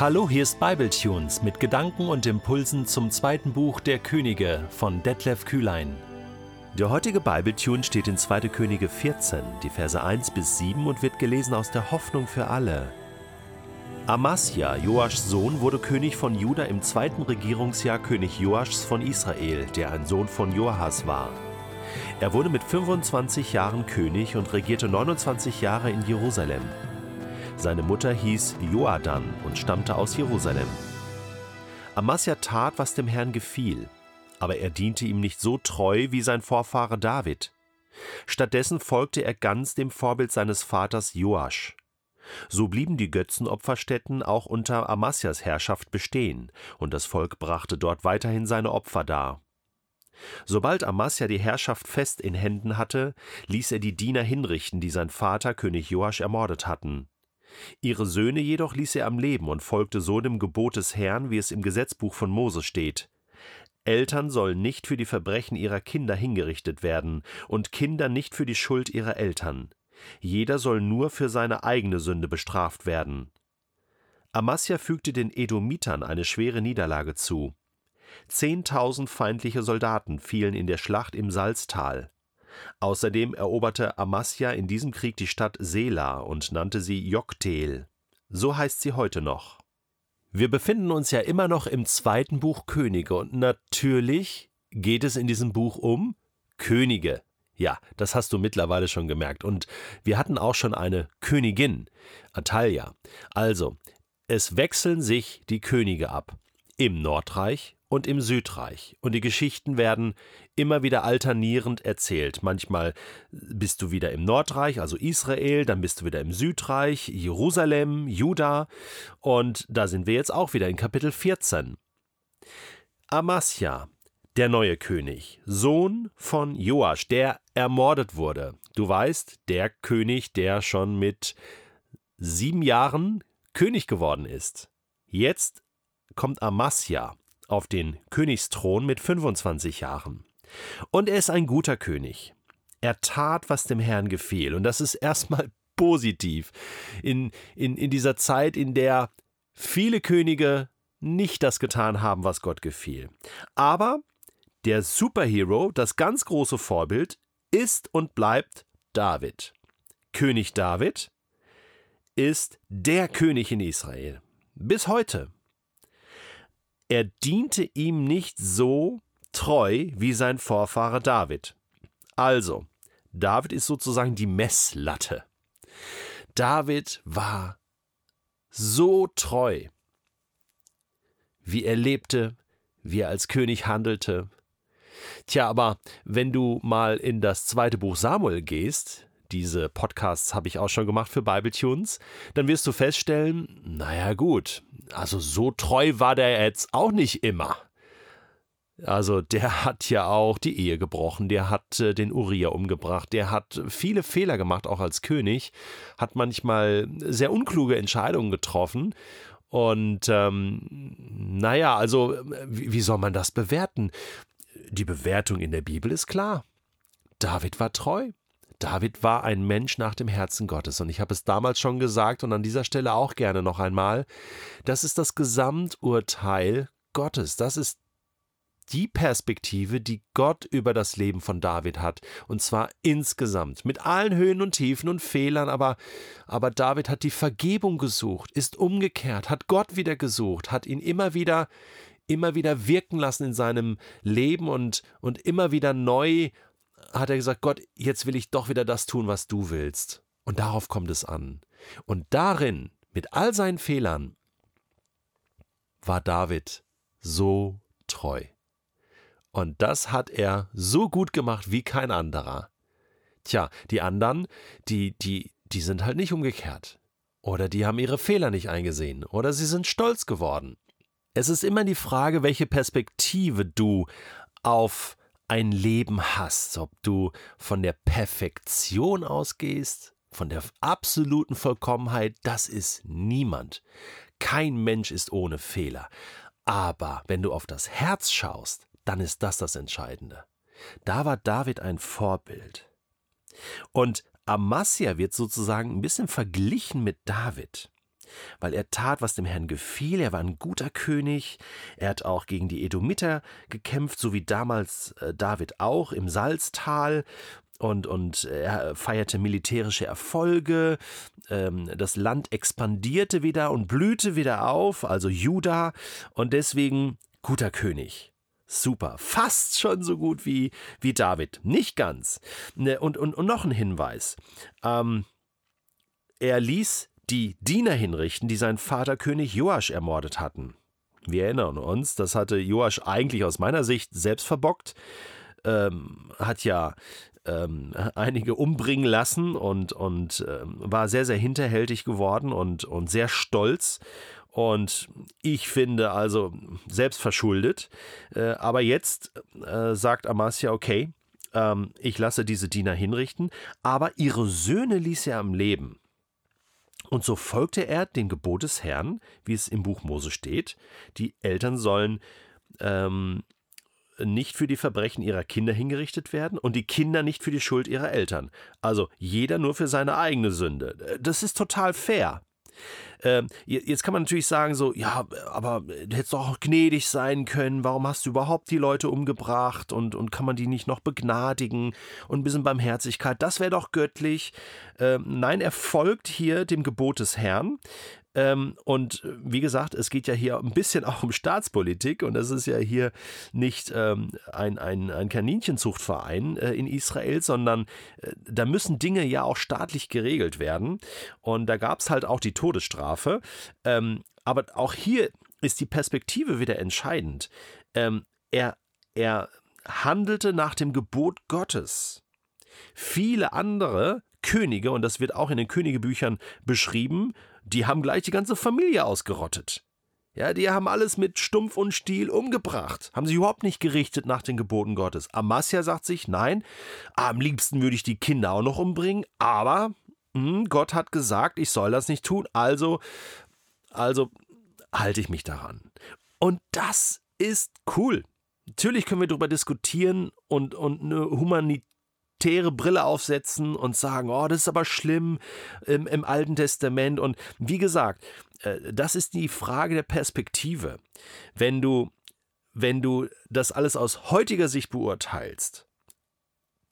Hallo, hier ist Bibletunes mit Gedanken und Impulsen zum zweiten Buch der Könige von Detlef Kühlein. Der heutige Bibletune steht in 2. Könige 14, die Verse 1 bis 7 und wird gelesen aus der Hoffnung für alle. Amasja, Joaschs Sohn, wurde König von Juda im zweiten Regierungsjahr König Joaschs von Israel, der ein Sohn von Joahas war. Er wurde mit 25 Jahren König und regierte 29 Jahre in Jerusalem. Seine Mutter hieß Joadan und stammte aus Jerusalem. Amasja tat, was dem Herrn gefiel, aber er diente ihm nicht so treu wie sein Vorfahre David. Stattdessen folgte er ganz dem Vorbild seines Vaters Joasch. So blieben die Götzenopferstätten auch unter Amasjas Herrschaft bestehen, und das Volk brachte dort weiterhin seine Opfer dar. Sobald Amasja die Herrschaft fest in Händen hatte, ließ er die Diener hinrichten, die sein Vater König Joasch ermordet hatten. Ihre Söhne jedoch ließ er am Leben und folgte so dem Gebot des Herrn, wie es im Gesetzbuch von Mose steht. Eltern sollen nicht für die Verbrechen ihrer Kinder hingerichtet werden und Kinder nicht für die Schuld ihrer Eltern. Jeder soll nur für seine eigene Sünde bestraft werden. Amasja fügte den Edomitern eine schwere Niederlage zu. Zehntausend feindliche Soldaten fielen in der Schlacht im Salztal. Außerdem eroberte Amasja in diesem Krieg die Stadt Sela und nannte sie Joktel. So heißt sie heute noch. Wir befinden uns ja immer noch im zweiten Buch Könige und natürlich geht es in diesem Buch um Könige. Ja, das hast du mittlerweile schon gemerkt. Und wir hatten auch schon eine Königin, Atalia. Also, es wechseln sich die Könige ab. Im Nordreich und im Südreich. Und die Geschichten werden immer wieder alternierend erzählt. Manchmal bist du wieder im Nordreich, also Israel, dann bist du wieder im Südreich, Jerusalem, Juda. Und da sind wir jetzt auch wieder in Kapitel 14. Amasja, der neue König, Sohn von Joasch, der ermordet wurde. Du weißt, der König, der schon mit sieben Jahren König geworden ist. Jetzt kommt Amasja auf den Königsthron mit 25 Jahren. Und er ist ein guter König. Er tat, was dem Herrn gefiel. Und das ist erstmal positiv. In, in, in dieser Zeit, in der viele Könige nicht das getan haben, was Gott gefiel. Aber der Superhero, das ganz große Vorbild, ist und bleibt David. König David ist der König in Israel. Bis heute er diente ihm nicht so treu wie sein Vorfahre David. Also, David ist sozusagen die Messlatte. David war so treu, wie er lebte, wie er als König handelte. Tja, aber wenn du mal in das zweite Buch Samuel gehst, diese Podcasts habe ich auch schon gemacht für Bibletunes, dann wirst du feststellen, naja gut, also so treu war der jetzt auch nicht immer. Also der hat ja auch die Ehe gebrochen, der hat äh, den Uriah umgebracht, der hat viele Fehler gemacht, auch als König, hat manchmal sehr unkluge Entscheidungen getroffen. Und ähm, naja, also wie, wie soll man das bewerten? Die Bewertung in der Bibel ist klar. David war treu. David war ein Mensch nach dem Herzen Gottes. Und ich habe es damals schon gesagt und an dieser Stelle auch gerne noch einmal. Das ist das Gesamturteil Gottes. Das ist die Perspektive, die Gott über das Leben von David hat. Und zwar insgesamt. Mit allen Höhen und Tiefen und Fehlern. Aber, aber David hat die Vergebung gesucht, ist umgekehrt, hat Gott wieder gesucht, hat ihn immer wieder immer wieder wirken lassen in seinem Leben und, und immer wieder neu hat er gesagt, Gott, jetzt will ich doch wieder das tun, was du willst. Und darauf kommt es an. Und darin, mit all seinen Fehlern, war David so treu. Und das hat er so gut gemacht wie kein anderer. Tja, die anderen, die, die, die sind halt nicht umgekehrt. Oder die haben ihre Fehler nicht eingesehen. Oder sie sind stolz geworden. Es ist immer die Frage, welche Perspektive du auf ein Leben hast, ob du von der Perfektion ausgehst, von der absoluten Vollkommenheit, das ist niemand. Kein Mensch ist ohne Fehler. Aber wenn du auf das Herz schaust, dann ist das das Entscheidende. Da war David ein Vorbild. Und Amasja wird sozusagen ein bisschen verglichen mit David. Weil er tat, was dem Herrn gefiel. Er war ein guter König. Er hat auch gegen die Edomiter gekämpft, so wie damals äh, David auch im Salztal. Und, und er feierte militärische Erfolge. Ähm, das Land expandierte wieder und blühte wieder auf, also Juda. Und deswegen guter König. Super. Fast schon so gut wie, wie David. Nicht ganz. Ne, und, und, und noch ein Hinweis. Ähm, er ließ die Diener hinrichten, die seinen Vater König Joasch ermordet hatten. Wir erinnern uns, das hatte Joasch eigentlich aus meiner Sicht selbst verbockt, ähm, hat ja ähm, einige umbringen lassen und, und ähm, war sehr, sehr hinterhältig geworden und, und sehr stolz. Und ich finde also selbst verschuldet. Äh, aber jetzt äh, sagt Amasia, okay, ähm, ich lasse diese Diener hinrichten, aber ihre Söhne ließ er am Leben. Und so folgte er dem Gebot des Herrn, wie es im Buch Mose steht. Die Eltern sollen ähm, nicht für die Verbrechen ihrer Kinder hingerichtet werden und die Kinder nicht für die Schuld ihrer Eltern. Also jeder nur für seine eigene Sünde. Das ist total fair. Ähm, jetzt kann man natürlich sagen, so, ja, aber du hättest doch auch gnädig sein können. Warum hast du überhaupt die Leute umgebracht und, und kann man die nicht noch begnadigen und ein bisschen Barmherzigkeit? Das wäre doch göttlich. Ähm, nein, er folgt hier dem Gebot des Herrn. Ähm, und äh, wie gesagt, es geht ja hier ein bisschen auch um Staatspolitik und es ist ja hier nicht ähm, ein, ein, ein Kaninchenzuchtverein äh, in Israel, sondern äh, da müssen Dinge ja auch staatlich geregelt werden. Und da gab es halt auch die Todesstrafe. Ähm, aber auch hier ist die Perspektive wieder entscheidend. Ähm, er, er handelte nach dem Gebot Gottes. Viele andere Könige, und das wird auch in den Königebüchern beschrieben, die haben gleich die ganze Familie ausgerottet. Ja, die haben alles mit Stumpf und Stiel umgebracht, haben sich überhaupt nicht gerichtet nach den Geboten Gottes. Amasia sagt sich, nein, am liebsten würde ich die Kinder auch noch umbringen, aber mh, hm, Gott hat gesagt, ich soll das nicht tun, also, also halte ich mich daran. Und das ist cool. Natürlich können wir darüber diskutieren und, und eine Humanität elitäre Brille aufsetzen und sagen, oh, das ist aber schlimm im, im Alten Testament. Und wie gesagt, äh, das ist die Frage der Perspektive. Wenn du, wenn du das alles aus heutiger Sicht beurteilst,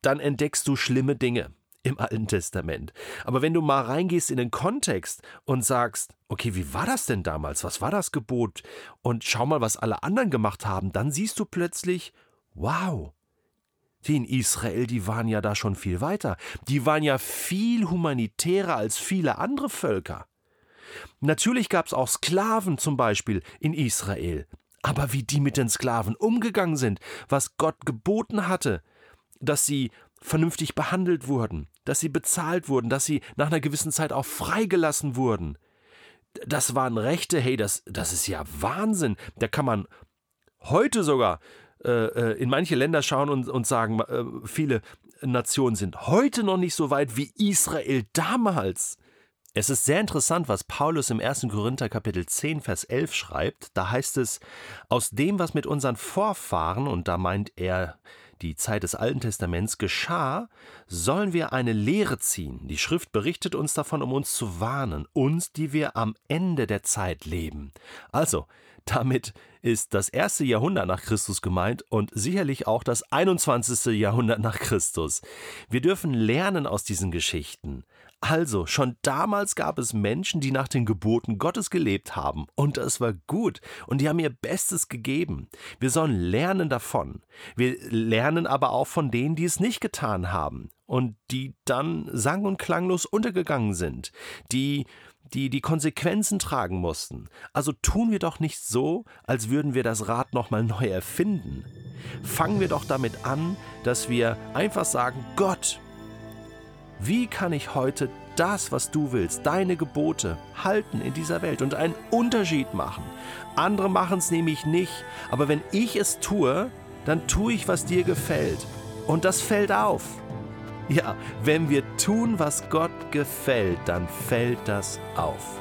dann entdeckst du schlimme Dinge im Alten Testament. Aber wenn du mal reingehst in den Kontext und sagst, okay, wie war das denn damals? Was war das Gebot? Und schau mal, was alle anderen gemacht haben, dann siehst du plötzlich, wow, die in Israel, die waren ja da schon viel weiter. Die waren ja viel humanitärer als viele andere Völker. Natürlich gab es auch Sklaven zum Beispiel in Israel. Aber wie die mit den Sklaven umgegangen sind, was Gott geboten hatte, dass sie vernünftig behandelt wurden, dass sie bezahlt wurden, dass sie nach einer gewissen Zeit auch freigelassen wurden. Das waren Rechte, hey, das, das ist ja Wahnsinn. Da kann man heute sogar äh, in manche Länder schauen und, und sagen, äh, viele Nationen sind heute noch nicht so weit wie Israel damals. Es ist sehr interessant, was Paulus im 1. Korinther Kapitel 10, Vers 11 schreibt. Da heißt es, aus dem, was mit unseren Vorfahren, und da meint er die Zeit des Alten Testaments, geschah, sollen wir eine Lehre ziehen. Die Schrift berichtet uns davon, um uns zu warnen, uns, die wir am Ende der Zeit leben. Also, damit ist das erste Jahrhundert nach Christus gemeint und sicherlich auch das 21. Jahrhundert nach Christus. Wir dürfen lernen aus diesen Geschichten. Also, schon damals gab es Menschen, die nach den Geboten Gottes gelebt haben, und das war gut, und die haben ihr Bestes gegeben. Wir sollen lernen davon. Wir lernen aber auch von denen, die es nicht getan haben und die dann sang- und klanglos untergegangen sind, die die die Konsequenzen tragen mussten. Also tun wir doch nicht so, als würden wir das Rad nochmal neu erfinden. Fangen wir doch damit an, dass wir einfach sagen, Gott, wie kann ich heute das, was du willst, deine Gebote halten in dieser Welt und einen Unterschied machen? Andere machen es nämlich nicht, aber wenn ich es tue, dann tue ich, was dir gefällt. Und das fällt auf. Ja, wenn wir tun, was Gott gefällt, dann fällt das auf.